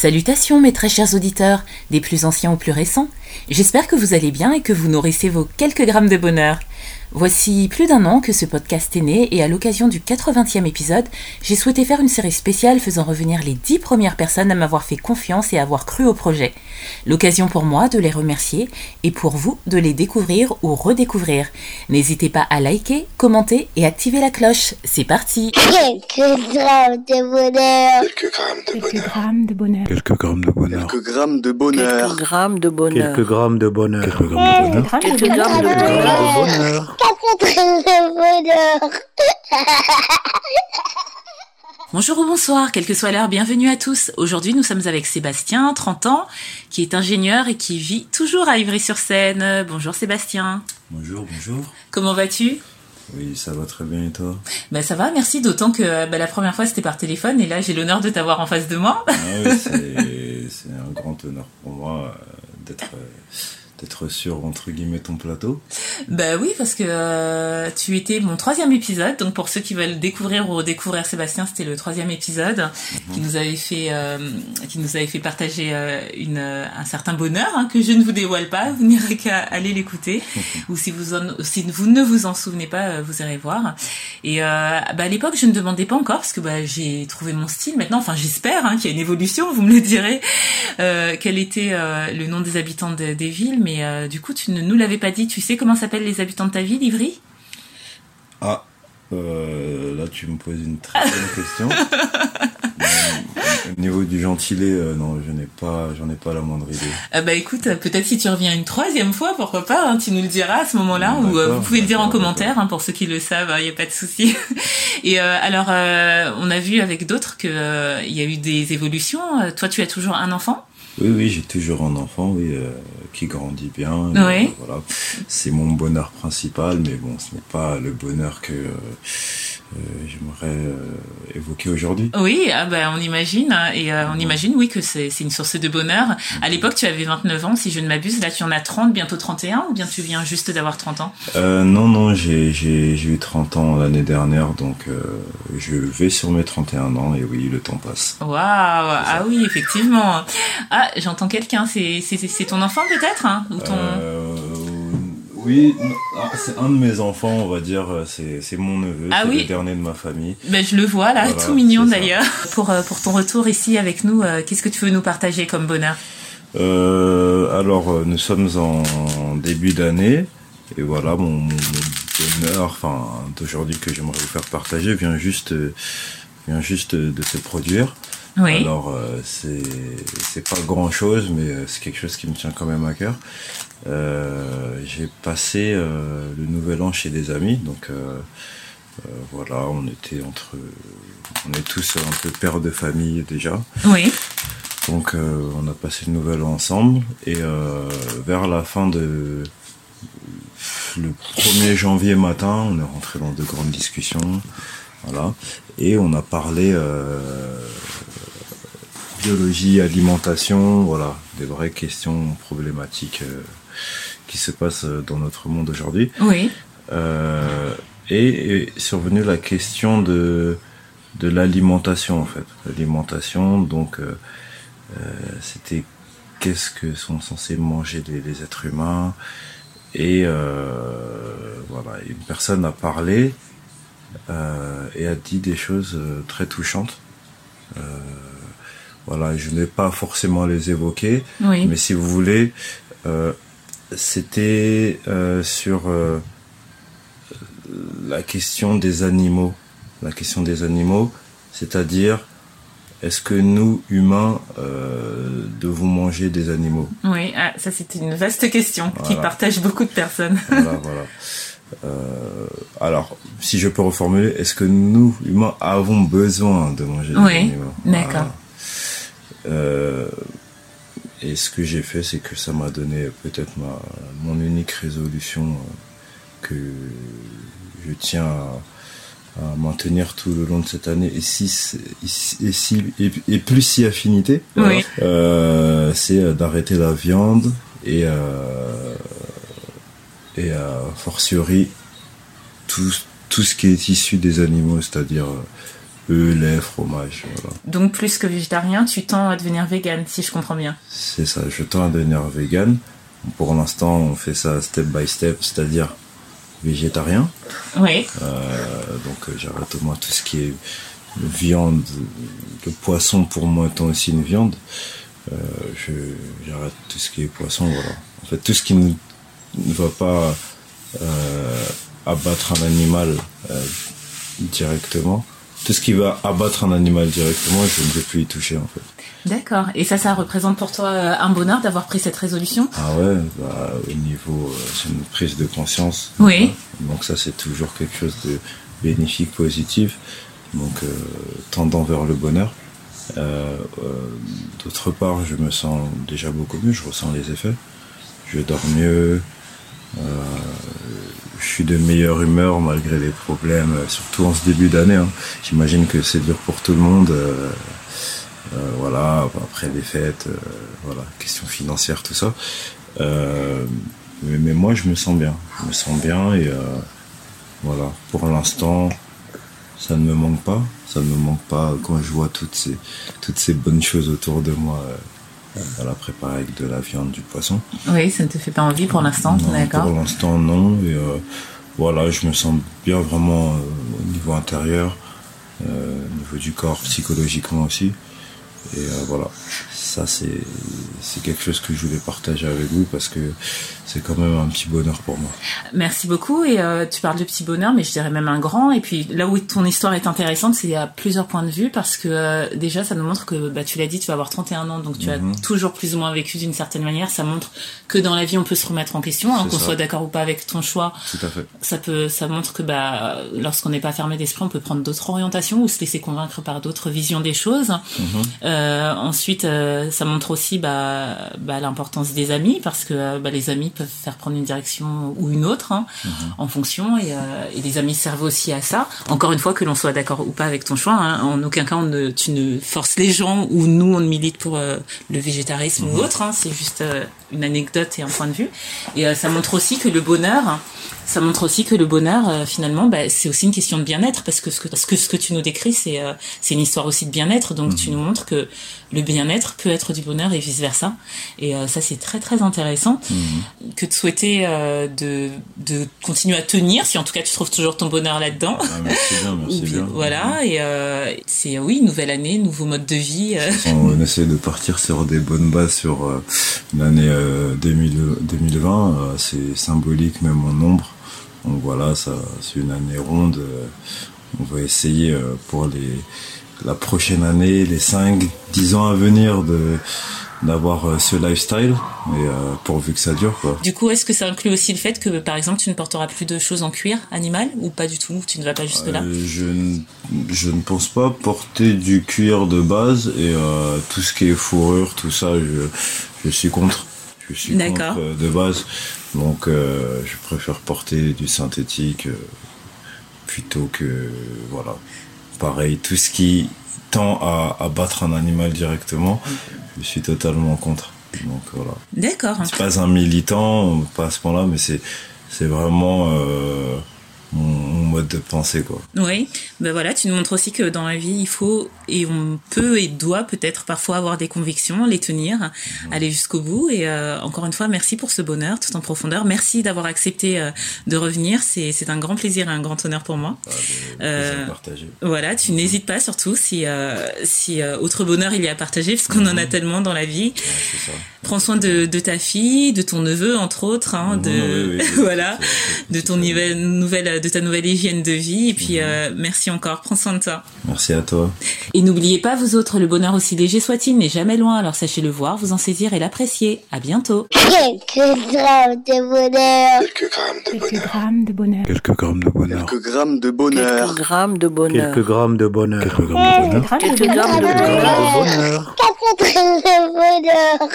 Salutations mes très chers auditeurs, des plus anciens aux plus récents. J'espère que vous allez bien et que vous nourrissez vos quelques grammes de bonheur. Voici plus d'un an que ce podcast est né et à l'occasion du 80e épisode, j'ai souhaité faire une série spéciale faisant revenir les 10 premières personnes à m'avoir fait confiance et avoir cru au projet. L'occasion pour moi de les remercier et pour vous de les découvrir ou redécouvrir. N'hésitez pas à liker, commenter et activer la cloche. C'est parti Quelques grammes de bonheur. Quelques grammes de bonheur. Quelques grammes de bonheur. Quelques grammes de bonheur. Quelques grammes de bonheur. Quelques grammes de bonheur. Quelques grammes de bonheur. Quelques grammes de bonheur. Bonheur. Bonheur. Bonjour ou bonsoir, quelle que soit l'heure, bienvenue à tous. Aujourd'hui, nous sommes avec Sébastien, 30 ans, qui est ingénieur et qui vit toujours à Ivry-sur-Seine. Bonjour Sébastien. Bonjour, bonjour. Comment vas-tu? Oui, ça va très bien et toi? Bah ça va, merci, d'autant que bah, la première fois c'était par téléphone et là j'ai l'honneur de t'avoir en face de moi. ah oui, c'est, un grand honneur pour moi euh, d'être, euh, d'être sur, entre guillemets, ton plateau. Bah oui, parce que euh, tu étais mon troisième épisode. Donc pour ceux qui veulent découvrir ou redécouvrir Sébastien, c'était le troisième épisode qui nous avait fait, euh, qui nous avait fait partager euh, une, un certain bonheur hein, que je ne vous dévoile pas. Vous n'irez qu'à aller l'écouter. ou si vous, en, si vous ne vous en souvenez pas, euh, vous irez voir. Et euh, bah, à l'époque, je ne demandais pas encore parce que bah, j'ai trouvé mon style maintenant. Enfin, j'espère hein, qu'il y a une évolution. Vous me le direz. Euh, quel était euh, le nom des habitants de- des villes, mais euh, du coup, tu ne nous l'avais pas dit. Tu sais comment s'appellent les habitants de ta ville, Ivry? Ah, euh, là tu me poses une très bonne question. Euh, Au niveau du gentilé, euh, non, je n'ai pas, j'en ai pas la moindre idée. Ah bah écoute, euh, peut-être si tu reviens une troisième fois, pourquoi pas, hein, tu nous le diras à ce moment-là, ou euh, vous pouvez le dire en commentaire, hein, pour ceux qui le savent, il n'y a pas de souci. Et euh, alors, euh, on a vu avec d'autres que euh, il y a eu des évolutions. Euh, Toi, tu as toujours un enfant? Oui, oui, j'ai toujours un enfant, oui, euh, qui grandit bien. Oui. Euh, voilà, c'est mon bonheur principal, mais bon, ce n'est pas le bonheur que j'aimerais euh, évoquer aujourd'hui. Oui, ah bah, on imagine, hein, et euh, on imagine, oui, que c'est une source de bonheur. À l'époque, tu avais 29 ans, si je ne m'abuse, là tu en as 30, bientôt 31, ou bien tu viens juste d'avoir 30 ans? Euh, non, non, j'ai, eu 30 ans l'année dernière, donc euh, je vais sur mes 31 ans, et oui, le temps passe. Waouh, ah oui, effectivement. Ah, j'entends quelqu'un, c'est ton enfant peut-être hein, ou ton... Euh, oui, ah, c'est un de mes enfants, on va dire, euh, c'est, mon neveu, Ah c'est oui. le dernier de ma famille. Ben, je le vois là, Voilà, tout mignon d'ailleurs. Pour, euh, pour ton retour ici avec nous, euh, qu'est-ce que tu veux nous partager comme bonheur? Euh, alors, nous sommes en début d'année, et voilà, mon, mon, mon bonheur, enfin, d'aujourd'hui que j'aimerais vous faire partager vient juste, euh, vient juste de se produire. Oui. Alors, euh, c'est pas grand chose, mais euh, c'est quelque chose qui me tient quand même à cœur. Euh, J'ai passé euh, le nouvel an chez des amis, donc voilà, on était entre. On est tous un peu pères de famille déjà. Oui. Donc on a passé le nouvel an ensemble et vers la fin de le 1er janvier matin, on est rentré dans de grandes discussions, voilà, et on a parlé euh, biologie, alimentation, voilà, des vraies questions problématiques euh, qui se passent dans notre monde aujourd'hui. Oui. Euh, et est survenue la question de, de l'alimentation en fait. L'alimentation, donc euh, euh, c'était qu'est-ce que sont censés manger les, les êtres humains. Et euh, voilà, une personne a parlé euh, et a dit des choses euh, très touchantes. Euh, voilà, je n'ai pas forcément les évoquer, Oui. mais si vous voulez, euh, c'était euh, sur euh, la question des animaux. La question des animaux, c'est-à-dire, est-ce que nous, humains, euh, devons manger des animaux? Oui. Ah, ça c'est une vaste question qui partage beaucoup de personnes. Voilà, voilà. Euh, alors, si je peux reformuler, est-ce que nous, humains, avons besoin de manger des Oui, animaux? D'accord. Euh, et ce que j'ai fait, c'est que ça m'a donné peut-être ma, mon unique résolution euh, que je tiens à, à maintenir tout le long de cette année et si et, si- et, si- et, et plus si affinité Oui. euh, c'est euh, d'arrêter la viande et euh, et a fortiori tout tout ce qui est issu des animaux c'est-à-dire euh, œufs, lait, fromage. Voilà. Donc plus que végétarien, tu tends à devenir vegan, si je comprends bien. C'est ça, je tends à devenir vegan. Pour l'instant, on fait ça step by step, c'est-à-dire végétarien. Oui. Euh, donc euh, j'arrête au moins tout ce qui est viande. Le poisson pour moi étant aussi une viande. Euh, j'arrête tout ce qui est poisson, voilà. En fait, tout ce qui ne, ne va pas euh, abattre un animal euh, directement, tout ce qui va abattre un animal directement, je ne vais plus y toucher en fait. D'accord. Et ça, ça représente pour toi euh, un bonheur d'avoir pris cette résolution? Ah ouais, bah, au niveau, euh, c'est une prise de conscience. Oui. Donc ça, c'est toujours quelque chose de bénéfique, positif. Donc tendant vers le bonheur. D'autre part, je me sens déjà beaucoup mieux, je ressens les effets. Je dors mieux. Euh, je suis de meilleure humeur malgré les problèmes, surtout en ce début d'année. hein. J'imagine que c'est dur pour tout le monde. euh, euh, voilà, après les fêtes, euh, voilà, question financière, tout ça. Euh, mais, mais moi, je me sens bien. Je me sens bien et euh, voilà. Pour l'instant, ça ne me manque pas. Ça ne me manque pas quand je vois toutes ces, toutes ces bonnes choses autour de moi. Euh, voilà, préparées avec de la viande, du poisson. Oui, ça ne te fait pas envie pour l'instant, d'accord. Pour l'instant, non. Et euh, voilà, je me sens bien vraiment euh, au niveau intérieur, euh, au niveau du corps, psychologiquement aussi. Et euh, voilà, ça c'est c'est quelque chose que je voulais partager avec vous parce que c'est quand même un petit bonheur pour moi. Merci beaucoup. Et euh, tu parles de petit bonheur, mais je dirais même un grand. Et puis là où ton histoire est intéressante, c'est à plusieurs points de vue parce que euh, déjà, ça nous montre que, bah, tu l'as dit, tu vas avoir 31 ans, donc tu Mhm. as toujours plus ou moins vécu d'une certaine manière. Ça montre que dans la vie, on peut se remettre en question, hein, qu'on ça. soit d'accord ou pas avec ton choix. Tout à fait. Ça peut, ça montre que bah, lorsqu'on n'est pas fermé d'esprit, on peut prendre d'autres orientations ou se laisser convaincre par d'autres visions des choses. Euh, ensuite, euh, ça montre aussi bah, bah, l'importance des amis parce que euh, bah, les amis peuvent faire prendre une direction ou une autre hein, en fonction et, euh, et les amis servent aussi à ça. Encore une fois, que l'on soit d'accord ou pas avec ton choix, hein, en aucun cas on ne, tu ne forces les gens ou nous on ne milite pour le végétarisme ou autre. Hein, c'est juste une anecdote et un point de vue. Et ça montre aussi que le bonheur, ça montre aussi que le bonheur, euh, finalement, bah, c'est aussi une question de bien-être, parce que ce que, parce que ce que tu nous décris, c'est euh, c'est une histoire aussi de bien-être. Donc tu nous montres que le bien-être peut être du bonheur et vice versa. Et euh, ça, c'est très très intéressant. Que de souhaiter euh, de de continuer à tenir, si en tout cas tu trouves toujours ton bonheur là-dedans. Ah, merci bien, merci bien-. Voilà. Et euh, c'est oui, nouvelle année, nouveau mode de vie. On essaie de partir sur des bonnes bases sur l'année euh, 2000 2020. euh, c'est symbolique même en nombre. Donc voilà, ça, c'est une année ronde. on va essayer euh, pour les la prochaine année, les 5, 10 ans à venir de d'avoir euh, ce lifestyle et euh, pourvu que ça dure quoi. Du coup, est-ce que ça inclut aussi le fait que, par exemple, tu ne porteras plus de choses en cuir animal ou pas du tout? Tu ne vas pas jusque là? Euh, je, ne, je ne pense pas porter du cuir de base et euh, tout ce qui est fourrure, tout ça, je, je suis contre. Je suis contre de base. Donc euh, je préfère porter du synthétique euh, plutôt que voilà. Pareil, tout ce qui tend à abattre un animal directement, je suis totalement contre. Donc voilà. D'accord. C'est pas un militant, pas à ce point-là, mais c'est c'est vraiment euh, mon, mon mode de pensée quoi. Oui, ben voilà, tu nous montres aussi que dans la vie, il faut et on peut et doit peut-être parfois avoir des convictions, les tenir, aller jusqu'au bout. Et euh, encore une fois, merci pour ce bonheur tout en profondeur. Merci d'avoir accepté euh, de revenir. C'est un grand plaisir et un grand honneur pour moi. Ah, Euh. Voilà, tu n'hésites pas surtout si euh, si autre bonheur il y a à partager, parce qu'on en a tellement dans la vie. Ouais, ça. Prends soin de, de ta fille, de ton neveu entre autres, hein, Mhm, de oui, oui, oui. voilà, de ton nouvelle nouvelle de ta nouvelle hygiène de vie. Et puis euh, merci encore, prends soin de toi. Merci à toi. Et n'oubliez pas, vous autres, le bonheur aussi léger soit-il n'est jamais loin, alors sachez le voir, vous en saisir et l'apprécier. À bientôt. Quelques grammes de bonheur. Quelques grammes de bonheur. Quelques grammes de bonheur. Quelques grammes de bonheur. Quelques grammes de bonheur. Quelques grammes de bonheur. Quelques grammes de bonheur. Quelques grammes de Quelques bonheur. grammes de bonheur. Quatre grammes de bonheur.